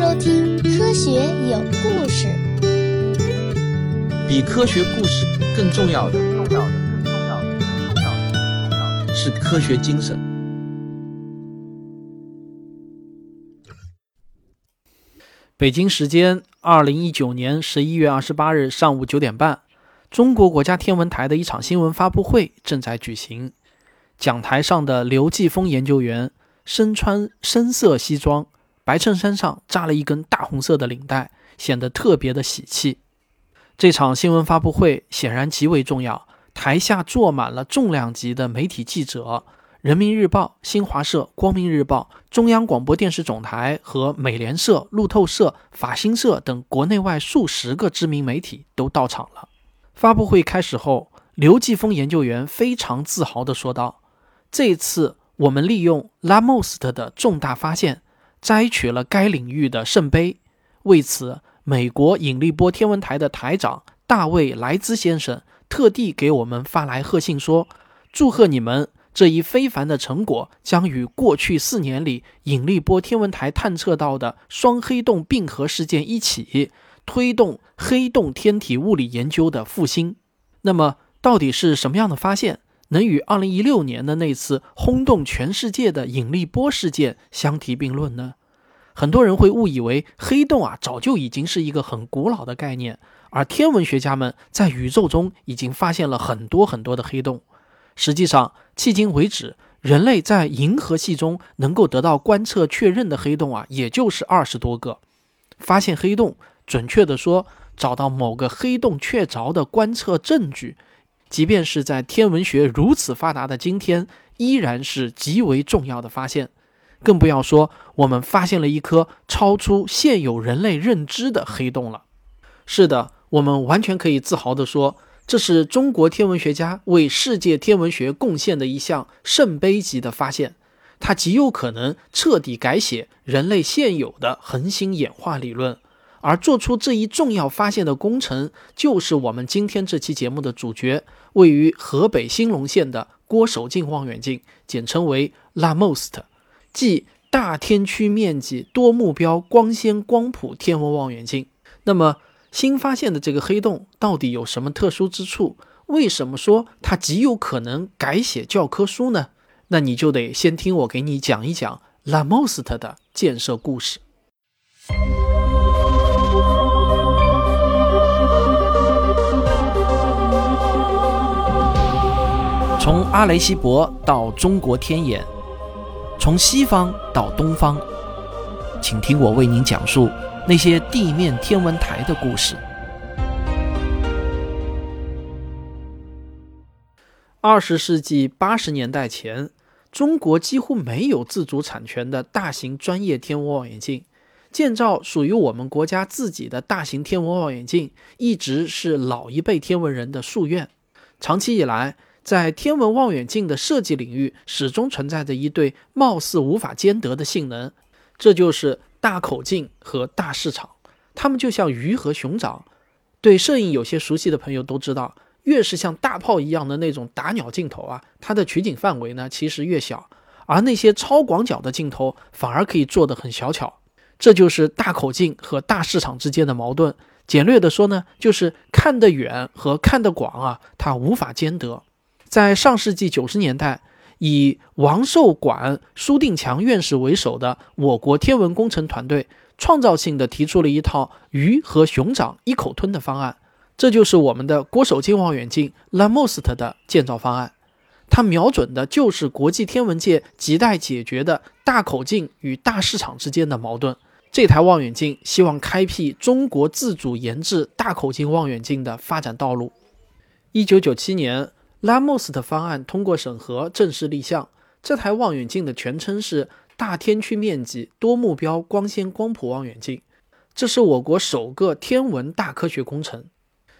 收听《科学有故事》。比科学故事更重要的，重要的，更重要的，更重要的，更重要的是科学精神。北京时间二零一九年十一月二十八日上午九点半，中国国家天文台的一场新闻发布会正在举行。讲台上的刘继峰研究员身穿深色西装，白衬衫上扎了一根大红色的领带，显得特别的喜气。这场新闻发布会显然极为重要，台下坐满了重量级的媒体记者。人民日报、新华社、光明日报、中央广播电视总台和美联社、路透社、法新社等国内外数十个知名媒体都到场了。发布会开始后，刘继峰研究员非常自豪地说道：“这次我们利用拉莫斯特的重大发现，摘取了该领域的圣杯。为此，美国引力波天文台的台长大卫·莱兹先生特地给我们发来贺信，说：祝贺你们！”这一非凡的成果将与过去四年里引力波天文台探测到的双黑洞并合事件一起，推动黑洞天体物理研究的复兴。那么，到底是什么样的发现能与2016年的那次轰动全世界的引力波事件相提并论呢？很多人会误以为黑洞啊早就已经是一个很古老的概念，而天文学家们在宇宙中已经发现了很多很多的黑洞。实际上，迄今为止，人类在银河系中能够得到观测确认的黑洞啊，也就是二十多个。发现黑洞，准确的说，找到某个黑洞确凿的观测证据，即便是在天文学如此发达的今天，依然是极为重要的发现。更不要说我们发现了一颗超出现有人类认知的黑洞了。是的，我们完全可以自豪地说。这是中国天文学家为世界天文学贡献的一项圣杯级的发现，它极有可能彻底改写人类现有的恒星演化理论。而做出这一重要发现的工程，就是我们今天这期节目的主角——位于河北兴隆县的郭守敬望远镜，简称为 LAMOST，即大天区面积多目标光纤光谱天文望远镜。那么，新发现的这个黑洞到底有什么特殊之处？为什么说它极有可能改写教科书呢？那你就得先听我给你讲一讲拉莫斯特的建设故事。从阿雷西博到中国天眼，从西方到东方，请听我为您讲述。那些地面天文台的故事。二十世纪八十年代前，中国几乎没有自主产权的大型专业天文望远镜，建造属于我们国家自己的大型天文望远镜，一直是老一辈天文人的夙愿。长期以来，在天文望远镜的设计领域，始终存在着一对貌似无法兼得的性能，这就是。大口径和大市场，它们就像鱼和熊掌。对摄影有些熟悉的朋友都知道，越是像大炮一样的那种打鸟镜头啊，它的取景范围呢其实越小，而那些超广角的镜头反而可以做得很小巧。这就是大口径和大市场之间的矛盾。简略的说呢，就是看得远和看得广啊，它无法兼得。在上世纪九十年代。以王寿管、苏定强院士为首的我国天文工程团队，创造性的提出了一套鱼和熊掌一口吞的方案，这就是我们的郭守敬望远镜 LAMOST 的建造方案。它瞄准的就是国际天文界亟待解决的大口径与大市场之间的矛盾。这台望远镜希望开辟中国自主研制大口径望远镜的发展道路。一九九七年。拉莫斯的方案通过审核，正式立项。这台望远镜的全称是大天区面积多目标光纤光谱望远镜，这是我国首个天文大科学工程。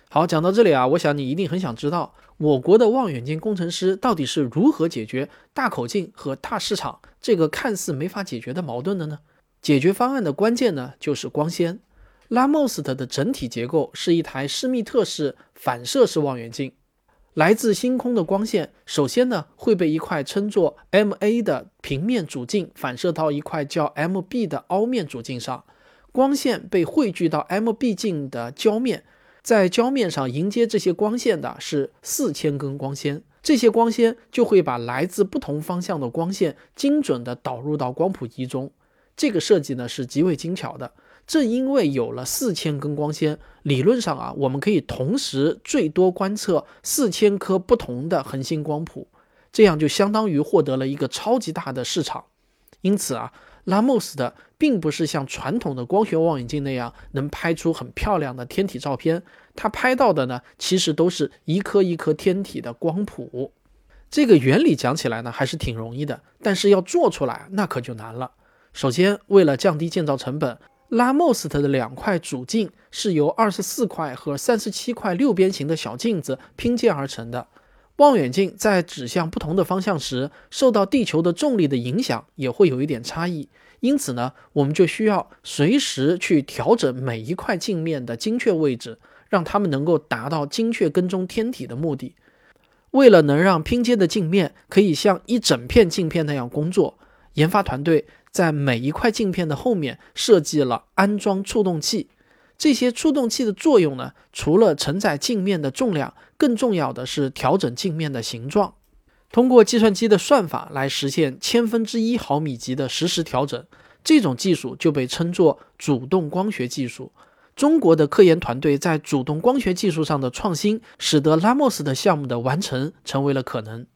好，讲到这里啊，我想你一定很想知道，我国的望远镜工程师到底是如何解决大口径和大市场这个看似没法解决的矛盾的呢？解决方案的关键呢，就是光纤。拉莫斯特的整体结构是一台施密特式反射式望远镜。来自星空的光线，首先呢会被一块称作 M A 的平面主镜反射到一块叫 M B 的凹面主镜上。光线被汇聚到 MB 镜的胶面，在胶面上迎接这些光线的是四千根光纤，这些光纤就会把来自不同方向的光线精准地导入到光谱仪中。这个设计呢是极为精巧的。正因为有了四千根光纤，理论上啊，我们可以同时最多观测四千颗不同的恒星光谱，这样就相当于获得了一个超级大的市场。因此啊，拉莫斯的并不是像传统的光学望远镜那样能拍出很漂亮的天体照片，它拍到的呢，其实都是一颗一颗天体的光谱。这个原理讲起来呢，还是挺容易的，但是要做出来那可就难了。首先，为了降低建造成本。拉莫斯特的两块主镜是由二十四块和三十七块六边形的小镜子拼接而成的。望远镜在指向不同的方向时，受到地球的重力的影响也会有一点差异。因此呢，我们就需要随时去调整每一块镜面的精确位置，让它们能够达到精确跟踪天体的目的。为了能让拼接的镜面可以像一整片镜片那样工作，研发团队。在每一块镜片的后面设计了安装触动器，这些触动器的作用呢，除了承载镜面的重量，更重要的是调整镜面的形状。通过计算机的算法来实现千分之一毫米级的实时调整，这种技术就被称作主动光学技术。中国的科研团队在主动光学技术上的创新，使得拉莫斯的项目的完成成为了可能。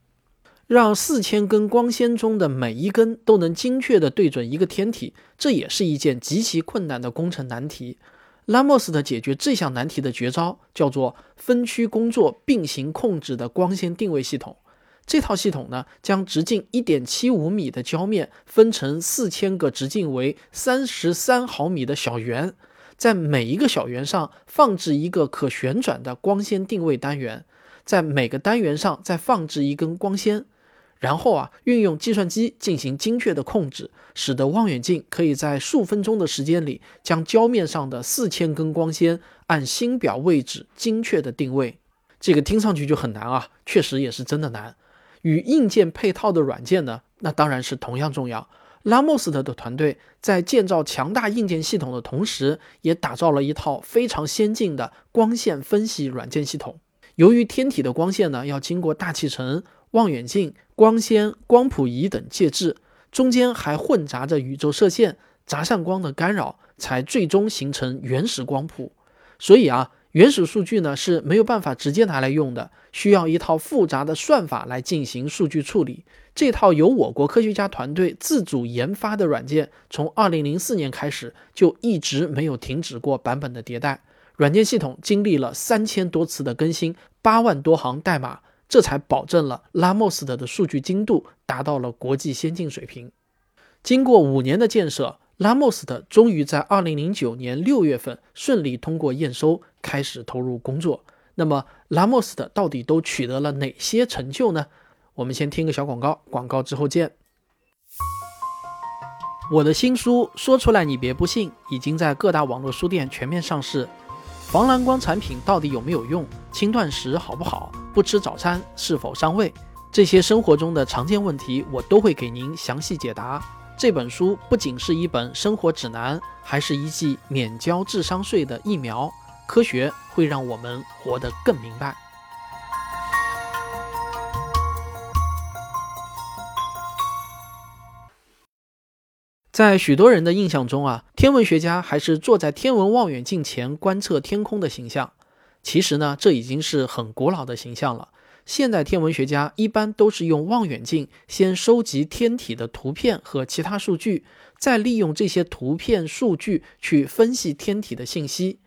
让四千根光纤中的每一根都能精确地对准一个天体，这也是一件极其困难的工程难题。拉莫斯的解决这项难题的绝招叫做分区工作并行控制的光纤定位系统。这套系统呢，将直径一点七五米的胶面分成四千个直径为三十三毫米的小圆，在每一个小圆上放置一个可旋转的光纤定位单元，在每个单元上再放置一根光纤。然后啊，运用计算机进行精确的控制，使得望远镜可以在数分钟的时间里，将胶面上的四千根光纤按星表位置精确的定位。这个听上去就很难啊，确实也是真的难。与硬件配套的软件呢，那当然是同样重要。拉莫斯特的团队在建造强大硬件系统的同时，也打造了一套非常先进的光线分析软件系统。由于天体的光线呢，要经过大气层。望远镜、光纤、光谱仪等介质，中间还混杂着宇宙射线、杂散光的干扰，才最终形成原始光谱。所以啊，原始数据呢是没有办法直接拿来用的，需要一套复杂的算法来进行数据处理。这套由我国科学家团队自主研发的软件，从2004年开始就一直没有停止过版本的迭代。软件系统经历了三千多次的更新，八万多行代码。这才保证了拉莫斯的数据精度达到了国际先进水平。经过五年的建设，拉莫斯特终于在二零零九年六月份顺利通过验收，开始投入工作。那么，拉莫斯特到底都取得了哪些成就呢？我们先听个小广告，广告之后见。我的新书说出来你别不信，已经在各大网络书店全面上市。防蓝光产品到底有没有用？轻断食好不好？不吃早餐是否伤胃？这些生活中的常见问题，我都会给您详细解答。这本书不仅是一本生活指南，还是一剂免交智商税的疫苗。科学会让我们活得更明白。在许多人的印象中啊，天文学家还是坐在天文望远镜前观测天空的形象。其实呢，这已经是很古老的形象了。现代天文学家一般都是用望远镜先收集天体的图片和其他数据，再利用这些图片数据去分析天体的信息。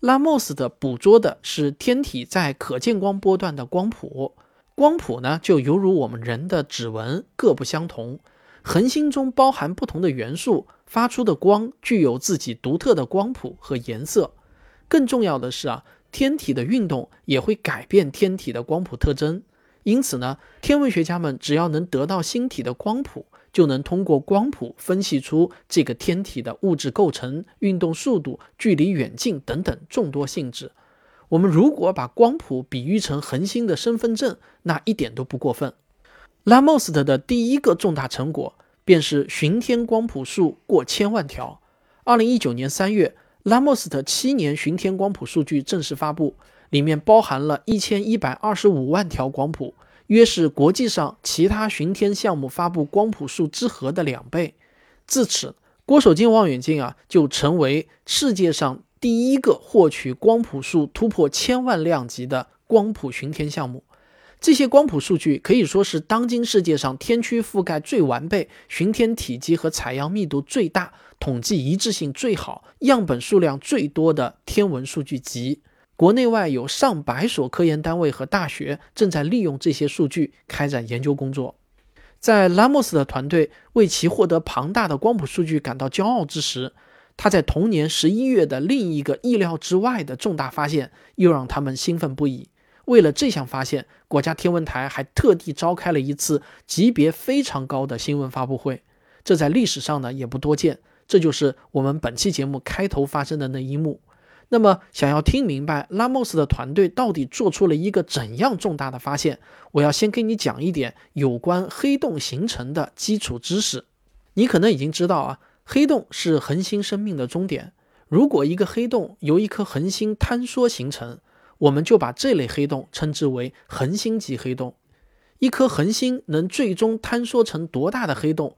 拉莫斯的捕捉的是天体在可见光波段的光谱，光谱呢就犹如我们人的指纹，各不相同。恒星中包含不同的元素，发出的光具有自己独特的光谱和颜色。更重要的是啊，天体的运动也会改变天体的光谱特征。因此呢，天文学家们只要能得到星体的光谱，就能通过光谱分析出这个天体的物质构成、运动速度、距离远近等等众多性质。我们如果把光谱比喻成恒星的身份证，那一点都不过分。拉莫斯特的第一个重大成果便是巡天光谱数过千万条，二零一九年三月，拉莫斯特七年巡天光谱数据正式发布，里面包含了一千一百二十五万条光谱，约是国际上其他巡天项目发布光谱数之和的两倍。自此，郭守敬望远镜啊就成为世界上第一个获取光谱数突破千万量级的光谱巡天项目。这些光谱数据可以说是当今世界上天区覆盖最完备、巡天体积和采样密度最大。统计一致性最好、样本数量最多的天文数据集，国内外有上百所科研单位和大学正在利用这些数据开展研究工作。在拉莫斯的团队为其获得庞大的光谱数据感到骄傲之时，他在同年十一月的另一个意料之外的重大发现又让他们兴奋不已。为了这项发现，国家天文台还特地召开了一次级别非常高的新闻发布会，这在历史上呢也不多见。这就是我们本期节目开头发生的那一幕。那么，想要听明白拉莫斯的团队到底做出了一个怎样重大的发现，我要先跟你讲一点有关黑洞形成的基础知识。你可能已经知道啊，黑洞是恒星生命的终点。如果一个黑洞由一颗恒星坍缩形成，我们就把这类黑洞称之为恒星级黑洞。一颗恒星能最终坍缩成多大的黑洞？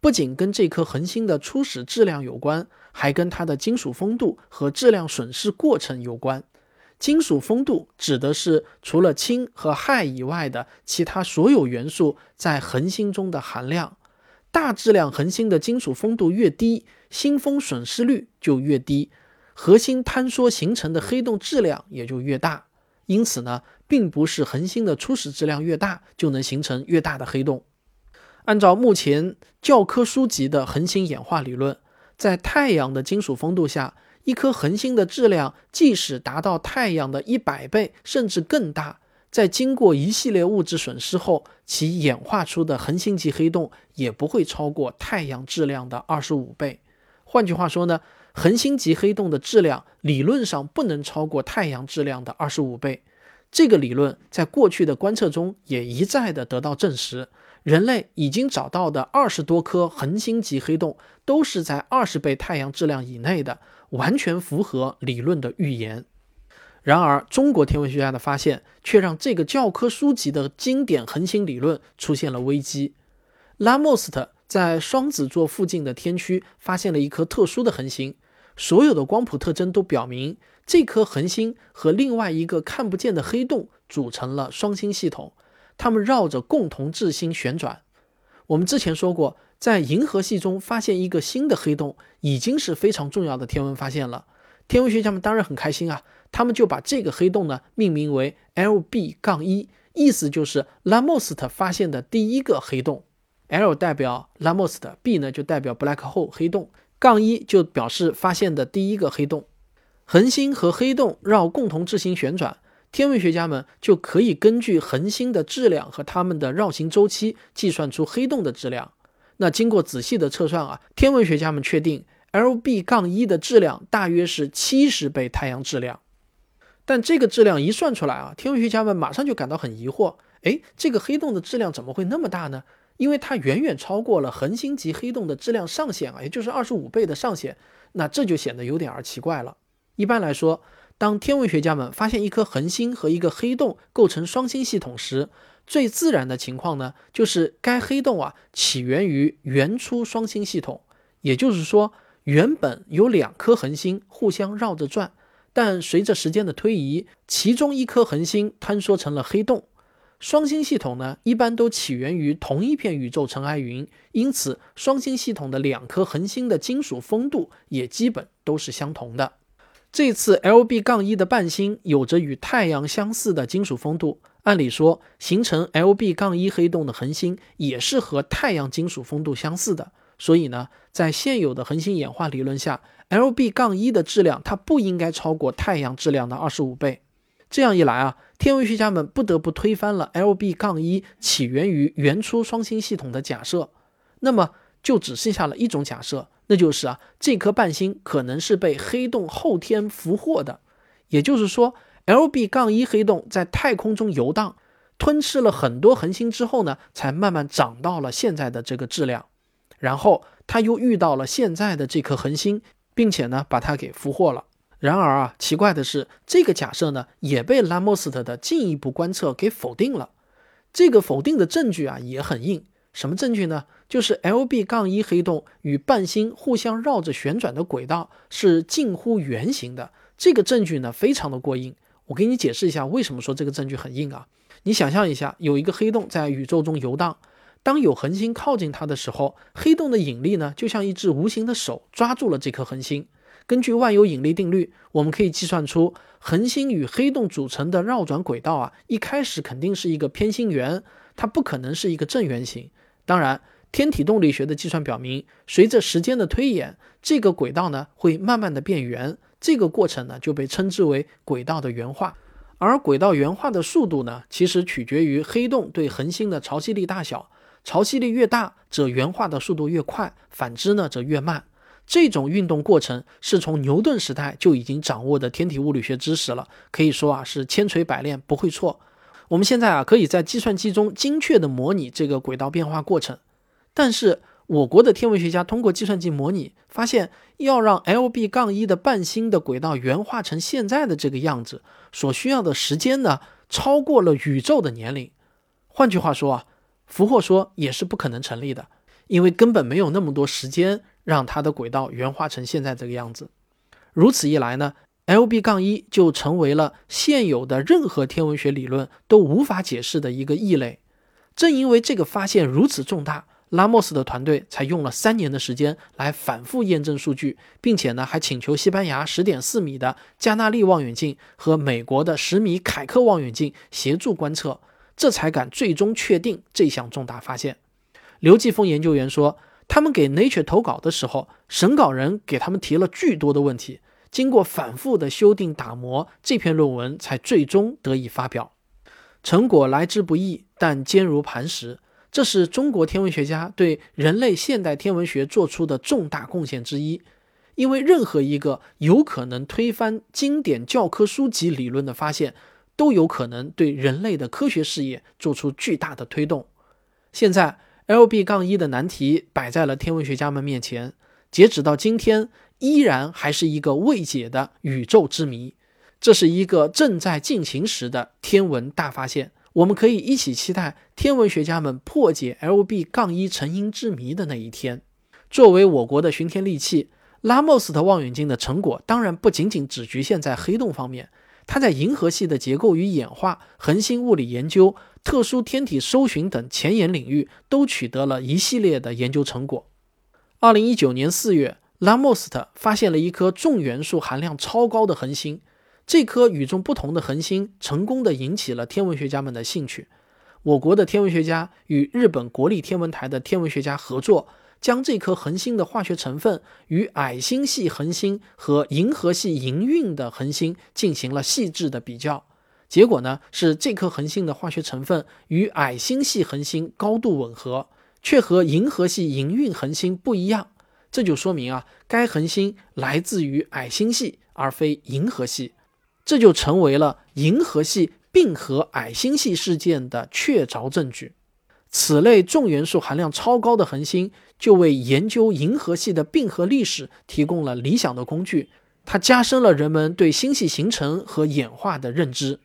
不仅跟这颗恒星的初始质量有关，还跟它的金属丰度和质量损失过程有关。金属丰度指的是除了氢和氦以外的其他所有元素在恒星中的含量。大质量恒星的金属丰度越低，星风损失率就越低，核心坍缩形成的黑洞质量也就越大。因此呢，并不是恒星的初始质量越大就能形成越大的黑洞。按照目前教科书级的恒星演化理论，在太阳的金属丰度下，一颗恒星的质量即使达到太阳的一百倍甚至更大，在经过一系列物质损失后，其演化出的恒星级黑洞也不会超过太阳质量的二十五倍。换句话说呢，恒星级黑洞的质量理论上不能超过太阳质量的二十五倍。这个理论在过去的观测中也一再的得到证实。人类已经找到的二十多颗恒星级黑洞都是在二十倍太阳质量以内的，完全符合理论的预言。然而，中国天文学家的发现却让这个教科书级的经典恒星理论出现了危机。拉莫斯特在双子座附近的天区发现了一颗特殊的恒星，所有的光谱特征都表明这颗恒星和另外一个看不见的黑洞组成了双星系统。它们绕着共同质星旋转。我们之前说过，在银河系中发现一个新的黑洞，已经是非常重要的天文发现了。天文学家们当然很开心啊，他们就把这个黑洞呢命名为 LB- 杠一，意思就是拉莫斯特发现的第一个黑洞。L 代表拉莫斯特，B 呢就代表 black hole 黑洞，杠一就表示发现的第一个黑洞。恒星和黑洞绕共同质星旋转。天文学家们就可以根据恒星的质量和它们的绕行周期计算出黑洞的质量。那经过仔细的测算啊，天文学家们确定 Lb- 杠一的质量大约是七十倍太阳质量。但这个质量一算出来啊，天文学家们马上就感到很疑惑：哎，这个黑洞的质量怎么会那么大呢？因为它远远超过了恒星级黑洞的质量上限啊，也就是二十五倍的上限。那这就显得有点儿奇怪了。一般来说。当天文学家们发现一颗恒星和一个黑洞构成双星系统时，最自然的情况呢，就是该黑洞啊起源于原初双星系统，也就是说，原本有两颗恒星互相绕着转，但随着时间的推移，其中一颗恒星坍缩成了黑洞。双星系统呢，一般都起源于同一片宇宙尘埃云，因此双星系统的两颗恒星的金属丰度也基本都是相同的。这次 Lb- 杠一的伴星有着与太阳相似的金属丰度，按理说形成 Lb- 杠一黑洞的恒星也是和太阳金属丰度相似的，所以呢，在现有的恒星演化理论下，Lb- 杠一的质量它不应该超过太阳质量的二十五倍。这样一来啊，天文学家们不得不推翻了 Lb- 杠一起源于原初双星系统的假设，那么就只剩下了一种假设。那就是啊，这颗伴星可能是被黑洞后天俘获的，也就是说，Lb- 杠一黑洞在太空中游荡，吞吃了很多恒星之后呢，才慢慢长到了现在的这个质量。然后它又遇到了现在的这颗恒星，并且呢把它给俘获了。然而啊，奇怪的是，这个假设呢也被拉莫斯特的进一步观测给否定了。这个否定的证据啊也很硬，什么证据呢？就是 L B 杠一黑洞与伴星互相绕着旋转的轨道是近乎圆形的。这个证据呢非常的过硬。我给你解释一下为什么说这个证据很硬啊？你想象一下，有一个黑洞在宇宙中游荡，当有恒星靠近它的时候，黑洞的引力呢就像一只无形的手抓住了这颗恒星。根据万有引力定律，我们可以计算出恒星与黑洞组成的绕转轨道啊，一开始肯定是一个偏心圆，它不可能是一个正圆形。当然，天体动力学的计算表明，随着时间的推演，这个轨道呢会慢慢的变圆，这个过程呢就被称之为轨道的圆化。而轨道圆化的速度呢，其实取决于黑洞对恒星的潮汐力大小，潮汐力越大，则圆化的速度越快；反之呢，则越慢。这种运动过程是从牛顿时代就已经掌握的天体物理学知识了，可以说啊是千锤百炼不会错。我们现在啊可以在计算机中精确的模拟这个轨道变化过程，但是我国的天文学家通过计算机模拟发现，要让 L B 杠一的伴星的轨道圆化成现在的这个样子，所需要的时间呢超过了宇宙的年龄。换句话说啊，俘获说也是不可能成立的，因为根本没有那么多时间。让它的轨道圆化成现在这个样子，如此一来呢，L B 杠一就成为了现有的任何天文学理论都无法解释的一个异类。正因为这个发现如此重大，拉莫斯的团队才用了三年的时间来反复验证数据，并且呢还请求西班牙十点四米的加纳利望远镜和美国的十米凯克望远镜协助观测，这才敢最终确定这项重大发现。刘继峰研究员说。他们给 Nature 投稿的时候，审稿人给他们提了巨多的问题，经过反复的修订打磨，这篇论文才最终得以发表。成果来之不易，但坚如磐石。这是中国天文学家对人类现代天文学做出的重大贡献之一。因为任何一个有可能推翻经典教科书级理论的发现，都有可能对人类的科学事业做出巨大的推动。现在。L B 杠一的难题摆在了天文学家们面前，截止到今天，依然还是一个未解的宇宙之谜。这是一个正在进行时的天文大发现，我们可以一起期待天文学家们破解 L B 杠一成因之谜的那一天。作为我国的巡天利器，拉莫斯特望远镜的成果当然不仅仅只局限在黑洞方面，它在银河系的结构与演化、恒星物理研究。特殊天体搜寻等前沿领域都取得了一系列的研究成果。二零一九年四月，拉莫斯特发现了一颗重元素含量超高的恒星。这颗与众不同的恒星成功的引起了天文学家们的兴趣。我国的天文学家与日本国立天文台的天文学家合作，将这颗恒星的化学成分与矮星系恒星和银河系营运的恒星进行了细致的比较。结果呢是这颗恒星的化学成分与矮星系恒星高度吻合，却和银河系营运恒星不一样。这就说明啊，该恒星来自于矮星系而非银河系，这就成为了银河系并合矮星系事件的确凿证据。此类重元素含量超高的恒星，就为研究银河系的并合历史提供了理想的工具，它加深了人们对星系形成和演化的认知。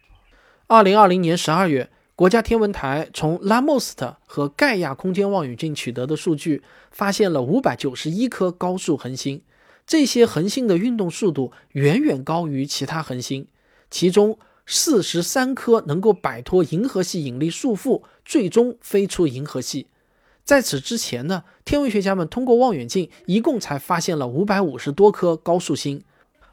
二零二零年十二月，国家天文台从拉莫斯特和盖亚空间望远镜取得的数据，发现了五百九十一颗高速恒星。这些恒星的运动速度远远高于其他恒星，其中四十三颗能够摆脱银河系引力束缚，最终飞出银河系。在此之前呢，天文学家们通过望远镜一共才发现了五百五十多颗高速星，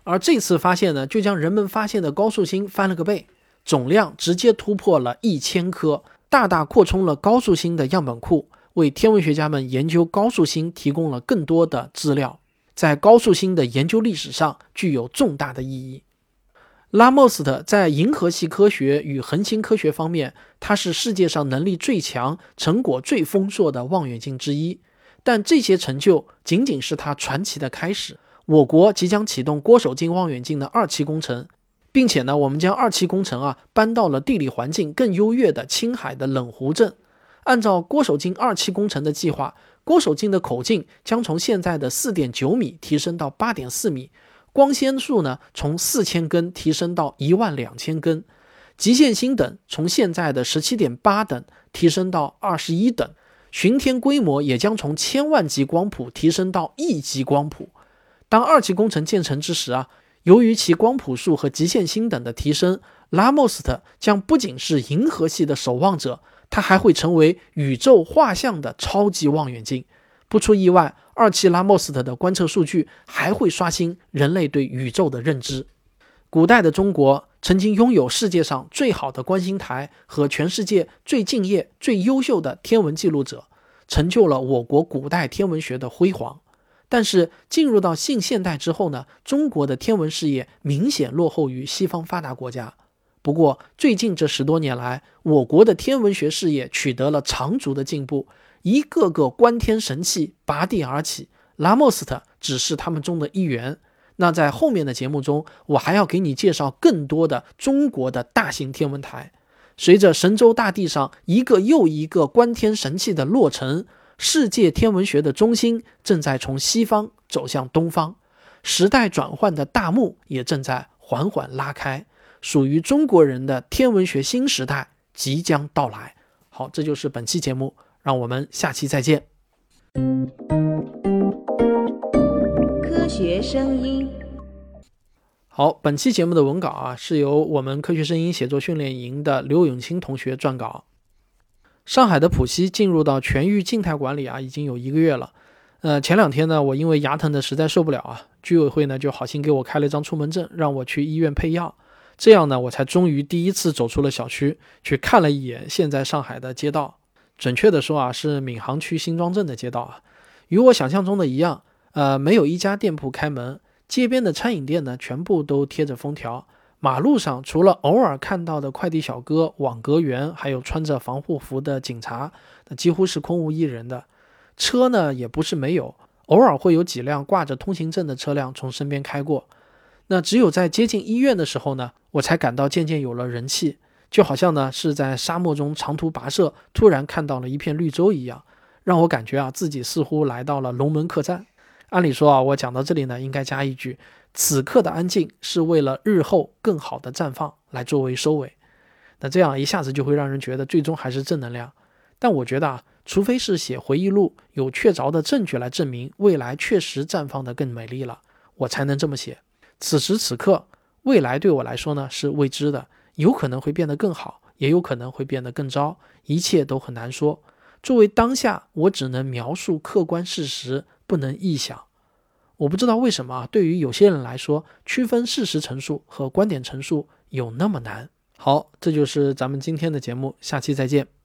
而这次发现呢，就将人们发现的高速星翻了个倍。总量直接突破了一千颗，大大扩充了高速星的样本库，为天文学家们研究高速星提供了更多的资料，在高速星的研究历史上具有重大的意义。拉莫斯特在银河系科学与恒星科学方面，他是世界上能力最强、成果最丰硕的望远镜之一。但这些成就仅仅是他传奇的开始。我国即将启动郭守敬望远镜的二期工程。并且呢，我们将二期工程啊搬到了地理环境更优越的青海的冷湖镇。按照郭守敬二期工程的计划，郭守敬的口径将从现在的四点九米提升到八点四米，光纤数呢从四千根提升到一万两千根，极限星等从现在的十七点八等提升到二十一等，巡天规模也将从千万级光谱提升到亿级光谱。当二期工程建成之时啊，由于其光谱数和极限星等的提升，拉莫斯特将不仅是银河系的守望者。它还会成为宇宙画像的超级望远镜。不出意外，二期拉莫斯特的观测数据还会刷新人类对宇宙的认知。古代的中国曾经拥有世界上最好的观星台和全世界最敬业、最优秀的天文记录者，成就了我国古代天文学的辉煌。但是进入到近现代之后呢，中国的天文事业明显落后于西方发达国家。不过，最近这十多年来，我国的天文学事业取得了长足的进步，一个个观天神器拔地而起。拉莫斯特只是他们中的一员。那在后面的节目中，我还要给你介绍更多的中国的大型天文台。随着神州大地上一个又一个观天神器的落成，世界天文学的中心正在从西方走向东方，时代转换的大幕也正在缓缓拉开。属于中国人的天文学新时代即将到来。好，这就是本期节目，让我们下期再见。科学声音。好，本期节目的文稿啊，是由我们科学声音写作训练营的刘永清同学撰稿。上海的浦西进入到全域静态管理啊，已经有一个月了。呃，前两天呢，我因为牙疼的实在受不了啊，居委会呢就好心给我开了一张出门证，让我去医院配药。这样呢，我才终于第一次走出了小区，去看了一眼现在上海的街道。准确的说啊，是闵行区新庄镇的街道啊，与我想象中的一样，呃，没有一家店铺开门，街边的餐饮店呢，全部都贴着封条。马路上除了偶尔看到的快递小哥、网格员，还有穿着防护服的警察，那几乎是空无一人的。车呢，也不是没有，偶尔会有几辆挂着通行证的车辆从身边开过。那只有在接近医院的时候呢，我才感到渐渐有了人气，就好像呢是在沙漠中长途跋涉，突然看到了一片绿洲一样，让我感觉啊自己似乎来到了龙门客栈。按理说啊，我讲到这里呢，应该加一句：此刻的安静是为了日后更好的绽放来作为收尾。那这样一下子就会让人觉得最终还是正能量。但我觉得啊，除非是写回忆录，有确凿的证据来证明未来确实绽放的更美丽了，我才能这么写。此时此刻，未来对我来说呢是未知的，有可能会变得更好，也有可能会变得更糟，一切都很难说。作为当下，我只能描述客观事实，不能臆想。我不知道为什么啊，对于有些人来说，区分事实陈述和观点陈述有那么难。好，这就是咱们今天的节目，下期再见。